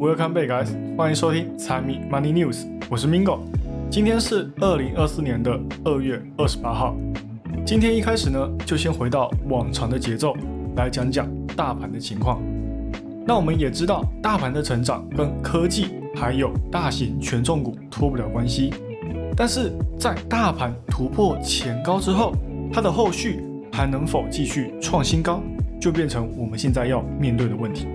Welcome back, guys！欢迎收听财迷 Money News，我是 Mingo。今天是二零二四年的二月二十八号。今天一开始呢，就先回到往常的节奏来讲讲大盘的情况。那我们也知道，大盘的成长跟科技还有大型权重股脱不了关系。但是在大盘突破前高之后，它的后续还能否继续创新高，就变成我们现在要面对的问题。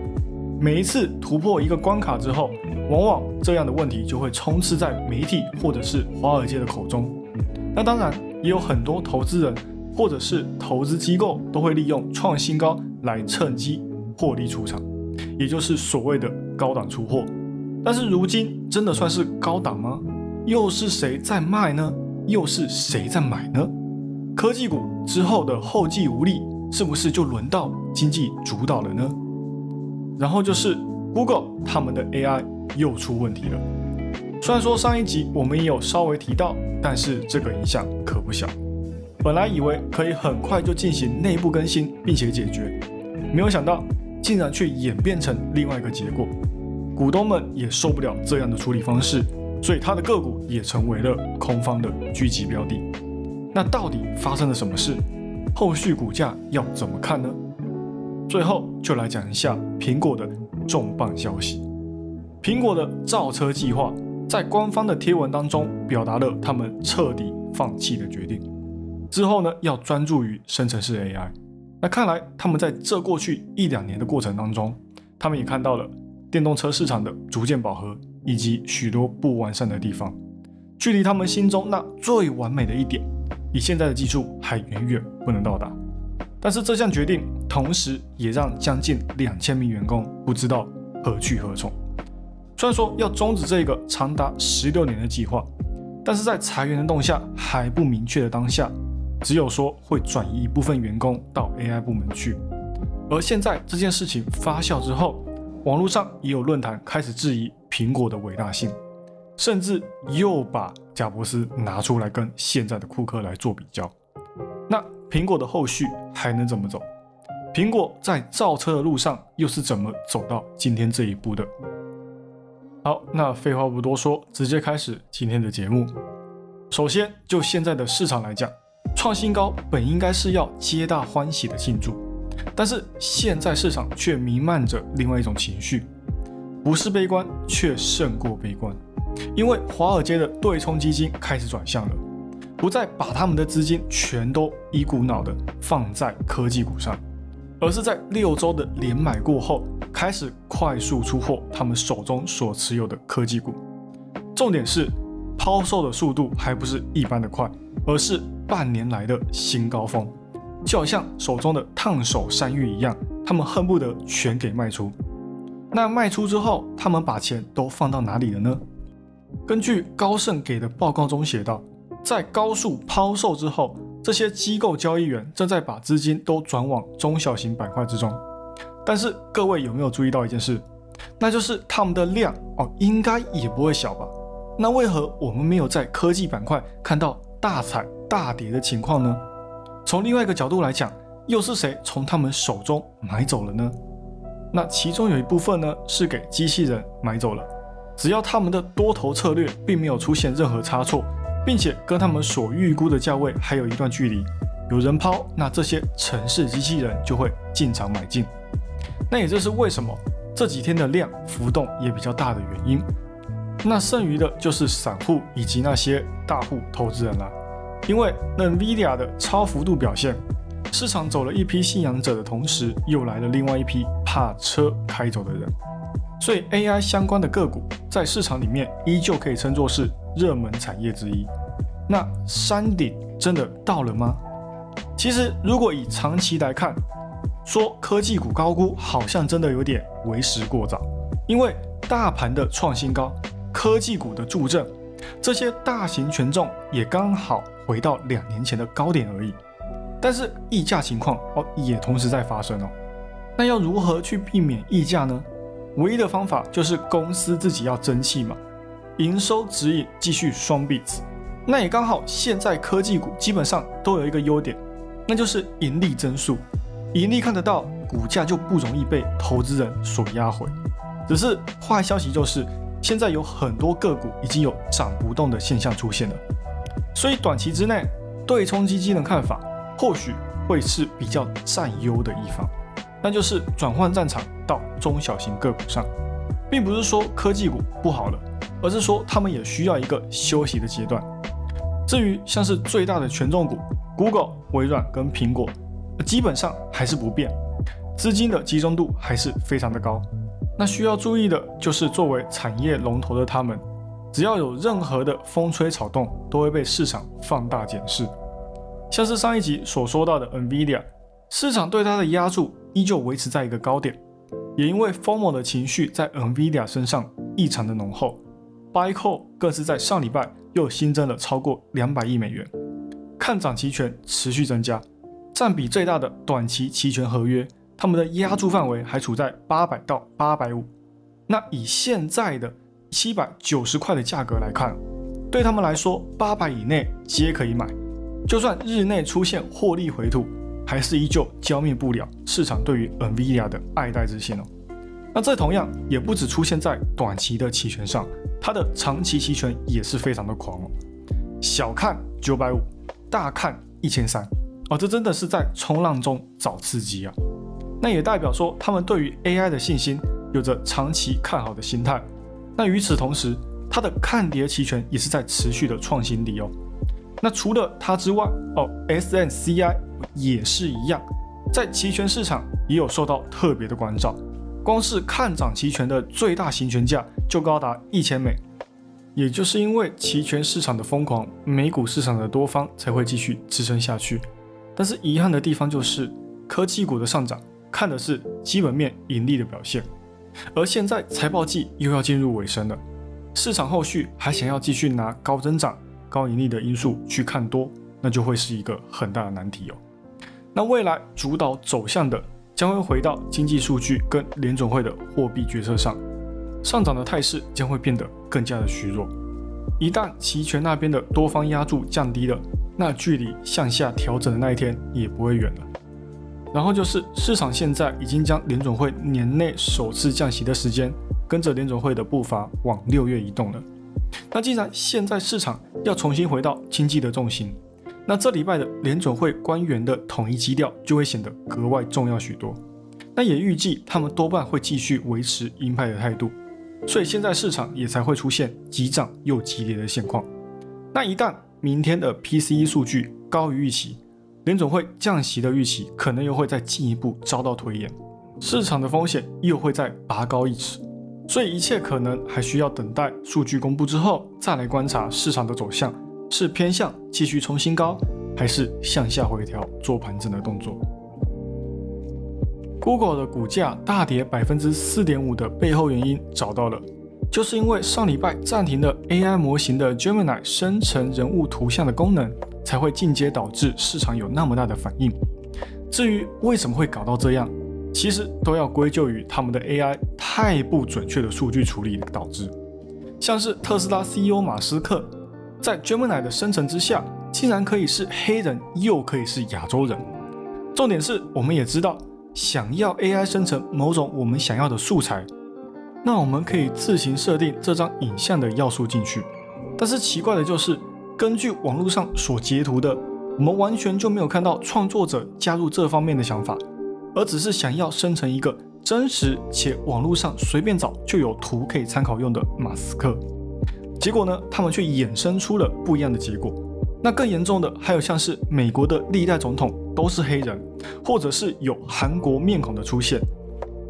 每一次突破一个关卡之后，往往这样的问题就会充斥在媒体或者是华尔街的口中。那当然也有很多投资人或者是投资机构都会利用创新高来趁机获利出场，也就是所谓的高档出货。但是如今真的算是高档吗？又是谁在卖呢？又是谁在买呢？科技股之后的后继无力，是不是就轮到经济主导了呢？然后就是 Google 他们的 AI 又出问题了。虽然说上一集我们也有稍微提到，但是这个影响可不小。本来以为可以很快就进行内部更新并且解决，没有想到竟然却演变成另外一个结果。股东们也受不了这样的处理方式，所以它的个股也成为了空方的狙击标的。那到底发生了什么事？后续股价要怎么看呢？最后就来讲一下苹果的重磅消息。苹果的造车计划在官方的贴文当中表达了他们彻底放弃的决定。之后呢，要专注于生成式 AI。那看来他们在这过去一两年的过程当中，他们也看到了电动车市场的逐渐饱和以及许多不完善的地方，距离他们心中那最完美的一点，以现在的技术还远远不能到达。但是这项决定，同时也让将近两千名员工不知道何去何从。虽然说要终止这个长达十六年的计划，但是在裁员的动向还不明确的当下，只有说会转移一部分员工到 AI 部门去。而现在这件事情发酵之后，网络上也有论坛开始质疑苹果的伟大性，甚至又把贾伯斯拿出来跟现在的库克来做比较。那苹果的后续还能怎么走？苹果在造车的路上又是怎么走到今天这一步的？好，那废话不多说，直接开始今天的节目。首先，就现在的市场来讲，创新高本应该是要皆大欢喜的庆祝，但是现在市场却弥漫着另外一种情绪，不是悲观，却胜过悲观，因为华尔街的对冲基金开始转向了。不再把他们的资金全都一股脑的放在科技股上，而是在六周的连买过后，开始快速出货他们手中所持有的科技股。重点是抛售的速度还不是一般的快，而是半年来的新高峰，就好像手中的烫手山芋一样，他们恨不得全给卖出。那卖出之后，他们把钱都放到哪里了呢？根据高盛给的报告中写道。在高速抛售之后，这些机构交易员正在把资金都转往中小型板块之中。但是各位有没有注意到一件事？那就是他们的量哦，应该也不会小吧？那为何我们没有在科技板块看到大踩大跌的情况呢？从另外一个角度来讲，又是谁从他们手中买走了呢？那其中有一部分呢是给机器人买走了，只要他们的多头策略并没有出现任何差错。并且跟他们所预估的价位还有一段距离，有人抛，那这些城市机器人就会进场买进。那也就是为什么这几天的量浮动也比较大的原因。那剩余的就是散户以及那些大户投资人了。因为 NVIDIA 的超幅度表现，市场走了一批信仰者的同时，又来了另外一批怕车开走的人。所以 AI 相关的个股在市场里面依旧可以称作是。热门产业之一，那山顶真的到了吗？其实，如果以长期来看，说科技股高估，好像真的有点为时过早。因为大盘的创新高，科技股的助阵，这些大型权重也刚好回到两年前的高点而已。但是溢价情况哦，也同时在发生哦。那要如何去避免溢价呢？唯一的方法就是公司自己要争气嘛。营收指引继续双 beats，那也刚好现在科技股基本上都有一个优点，那就是盈利增速，盈利看得到，股价就不容易被投资人所压回。只是坏消息就是，现在有很多个股已经有涨不动的现象出现了，所以短期之内对冲基金的看法或许会是比较占优的一方，那就是转换战场到中小型个股上，并不是说科技股不好了，而是说他们也需要一个休息的阶段。至于像是最大的权重股，Google、微软跟苹果，基本上还是不变，资金的集中度还是非常的高。那需要注意的就是，作为产业龙头的他们，只要有任何的风吹草动，都会被市场放大检视。像是上一集所说到的 Nvidia，市场对它的压注依旧维持在一个高点，也因为 FOMO 的情绪在 Nvidia 身上异常的浓厚 BiCo 更是在上礼拜。又新增了超过两百亿美元，看涨期权持续增加，占比最大的短期期权合约，他们的压注范围还处在八百到八百五。那以现在的七百九十块的价格来看，对他们来说，八百以内皆可以买。就算日内出现获利回吐，还是依旧浇灭不了市场对于 Nvidia 的爱戴之心哦。那这同样也不止出现在短期的期权上。它的长期期权也是非常的狂哦，小看九百五，大看一千三哦，这真的是在冲浪中找刺激啊！那也代表说他们对于 AI 的信心有着长期看好的心态。那与此同时，它的看跌期权也是在持续的创新低哦。那除了它之外哦，SNCI 也是一样，在期权市场也有受到特别的关照。光是看涨期权的最大行权价就高达一千美，也就是因为期权市场的疯狂，美股市场的多方才会继续支撑下去。但是遗憾的地方就是，科技股的上涨看的是基本面盈利的表现，而现在财报季又要进入尾声了，市场后续还想要继续拿高增长、高盈利的因素去看多，那就会是一个很大的难题哦。那未来主导走向的。将会回到经济数据跟联总会的货币决策上，上涨的态势将会变得更加的虚弱。一旦期权那边的多方压注降低了，那距离向下调整的那一天也不会远了。然后就是市场现在已经将联总会年内首次降息的时间跟着联总会的步伐往六月移动了。那既然现在市场要重新回到经济的重心，那这礼拜的联准会官员的统一基调就会显得格外重要许多。那也预计他们多半会继续维持鹰派的态度，所以现在市场也才会出现急涨又急跌的现况。那一旦明天的 PCE 数据高于预期，联总会降息的预期可能又会再进一步遭到推延，市场的风险又会再拔高一尺。所以一切可能还需要等待数据公布之后再来观察市场的走向。是偏向继续冲新高，还是向下回调做盘整的动作？Google 的股价大跌百分之四点五的背后原因找到了，就是因为上礼拜暂停了 AI 模型的 Gemini 生成人物图像的功能，才会进阶导致市场有那么大的反应。至于为什么会搞到这样，其实都要归咎于他们的 AI 太不准确的数据处理导致，像是特斯拉 CEO 马斯克。在 Gemini 的生成之下，竟然可以是黑人，又可以是亚洲人。重点是，我们也知道，想要 AI 生成某种我们想要的素材，那我们可以自行设定这张影像的要素进去。但是奇怪的就是，根据网络上所截图的，我们完全就没有看到创作者加入这方面的想法，而只是想要生成一个真实且网络上随便找就有图可以参考用的马斯克。结果呢，他们却衍生出了不一样的结果。那更严重的，还有像是美国的历代总统都是黑人，或者是有韩国面孔的出现。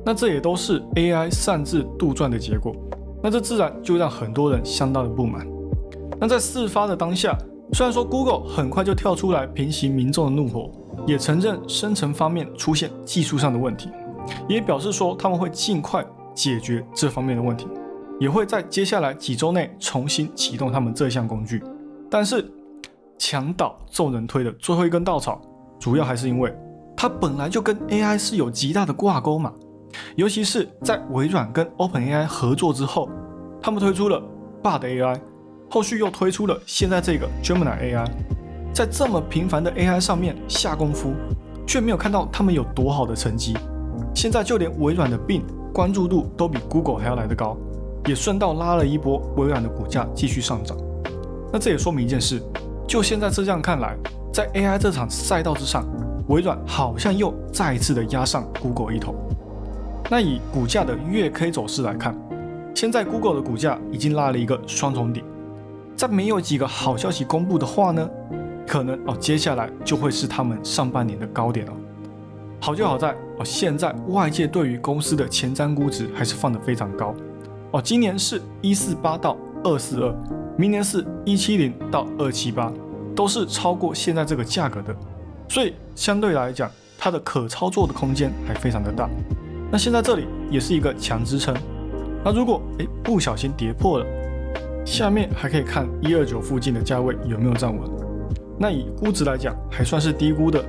那这也都是 AI 擅自杜撰的结果。那这自然就让很多人相当的不满。那在事发的当下，虽然说 Google 很快就跳出来平息民众的怒火，也承认生成方面出现技术上的问题，也表示说他们会尽快解决这方面的问题。也会在接下来几周内重新启动他们这项工具，但是墙倒众人推的最后一根稻草，主要还是因为它本来就跟 AI 是有极大的挂钩嘛，尤其是在微软跟 OpenAI 合作之后，他们推出了 bad AI，后续又推出了现在这个 Gemini AI，在这么频繁的 AI 上面下功夫，却没有看到他们有多好的成绩，现在就连微软的 Bing。关注度都比 Google 还要来得高，也顺道拉了一波微软的股价继续上涨。那这也说明一件事，就现在这样看来，在 AI 这场赛道之上，微软好像又再一次的压上 Google 一头。那以股价的月 K 走势来看，现在 Google 的股价已经拉了一个双重底，在没有几个好消息公布的话呢，可能哦接下来就会是他们上半年的高点了。好就好在哦，现在外界对于公司的前瞻估值还是放得非常高哦。今年是一四八到二四二，明年是一七零到二七八，都是超过现在这个价格的，所以相对来讲，它的可操作的空间还非常的大。那现在这里也是一个强支撑。那如果哎不小心跌破了，下面还可以看一二九附近的价位有没有站稳。那以估值来讲，还算是低估的。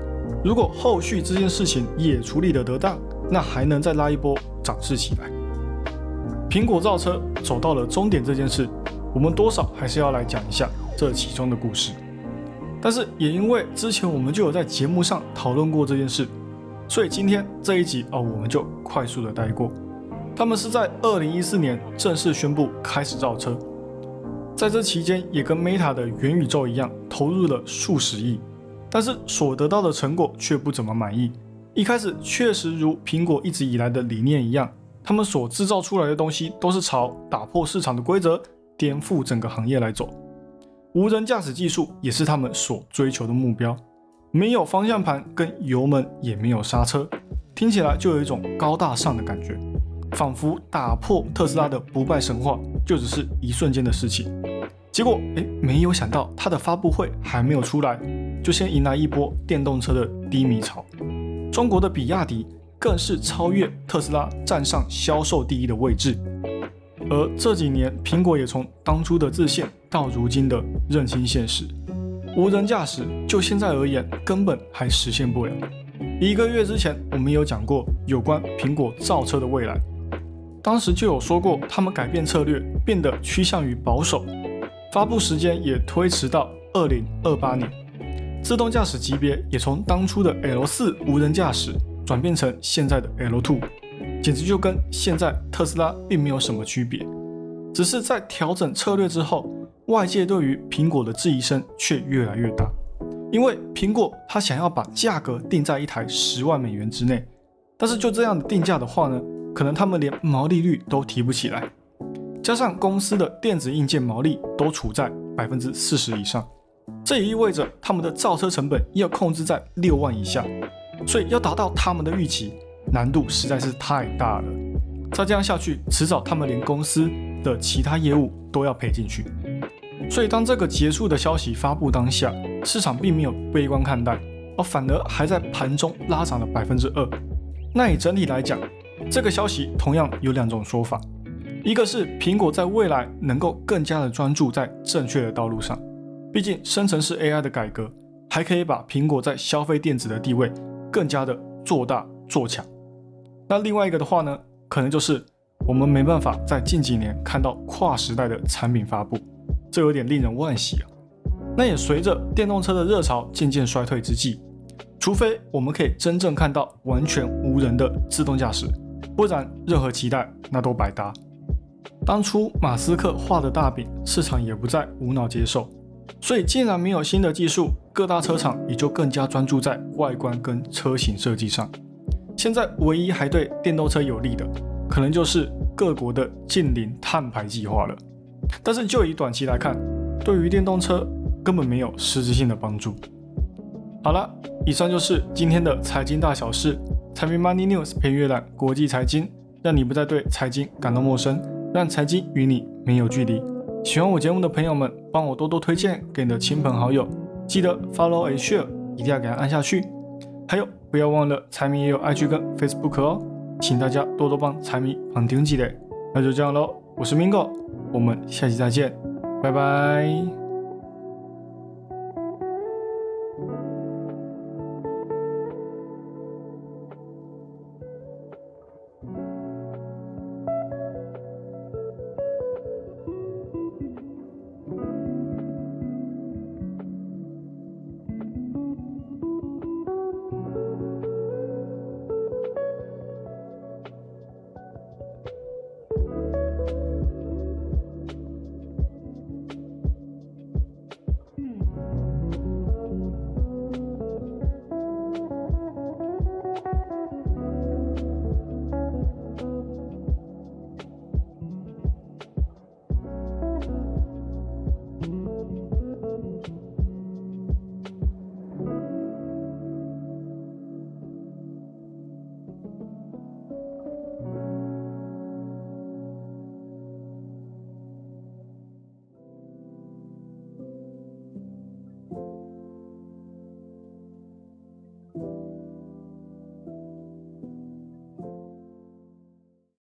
如果后续这件事情也处理得得当，那还能再拉一波涨势起来。苹果造车走到了终点这件事，我们多少还是要来讲一下这其中的故事。但是也因为之前我们就有在节目上讨论过这件事，所以今天这一集哦，我们就快速的带过。他们是在二零一四年正式宣布开始造车，在这期间也跟 Meta 的元宇宙一样，投入了数十亿。但是所得到的成果却不怎么满意。一开始确实如苹果一直以来的理念一样，他们所制造出来的东西都是朝打破市场的规则、颠覆整个行业来走。无人驾驶技术也是他们所追求的目标。没有方向盘跟油门，也没有刹车，听起来就有一种高大上的感觉，仿佛打破特斯拉的不败神话就只是一瞬间的事情。结果，哎，没有想到它的发布会还没有出来。就先迎来一波电动车的低迷潮，中国的比亚迪更是超越特斯拉，站上销售第一的位置。而这几年，苹果也从当初的自信到如今的认清现实，无人驾驶就现在而言，根本还实现不了。一个月之前，我们有讲过有关苹果造车的未来，当时就有说过，他们改变策略，变得趋向于保守，发布时间也推迟到二零二八年。自动驾驶级别也从当初的 L 四无人驾驶转变成现在的 L two，简直就跟现在特斯拉并没有什么区别，只是在调整策略之后，外界对于苹果的质疑声却越来越大，因为苹果它想要把价格定在一台十万美元之内，但是就这样的定价的话呢，可能他们连毛利率都提不起来，加上公司的电子硬件毛利都处在百分之四十以上。这也意味着他们的造车成本要控制在六万以下，所以要达到他们的预期，难度实在是太大了。再这样下去，迟早他们连公司的其他业务都要赔进去。所以当这个结束的消息发布当下，市场并没有悲观看待，而反而还在盘中拉涨了百分之二。那以整体来讲，这个消息同样有两种说法：一个是苹果在未来能够更加的专注在正确的道路上。毕竟，生成式 AI 的改革还可以把苹果在消费电子的地位更加的做大做强。那另外一个的话呢，可能就是我们没办法在近几年看到跨时代的产品发布，这有点令人惋惜啊。那也随着电动车的热潮渐渐衰退之际，除非我们可以真正看到完全无人的自动驾驶，不然任何期待那都白搭。当初马斯克画的大饼，市场也不再无脑接受。所以，既然没有新的技术，各大车厂也就更加专注在外观跟车型设计上。现在唯一还对电动车有利的，可能就是各国的近零碳排计划了。但是，就以短期来看，对于电动车根本没有实质性的帮助。好了，以上就是今天的财经大小事。财迷 Money News 陪阅览国际财经，让你不再对财经感到陌生，让财经与你没有距离。喜欢我节目的朋友们，帮我多多推荐给你的亲朋好友，记得 follow and share，一定要给它按下去。还有，不要忘了财迷也有 IG 跟 Facebook 哦，请大家多多帮财迷绑定起来。那就这样喽，我是 Mingo，我们下期再见，拜拜。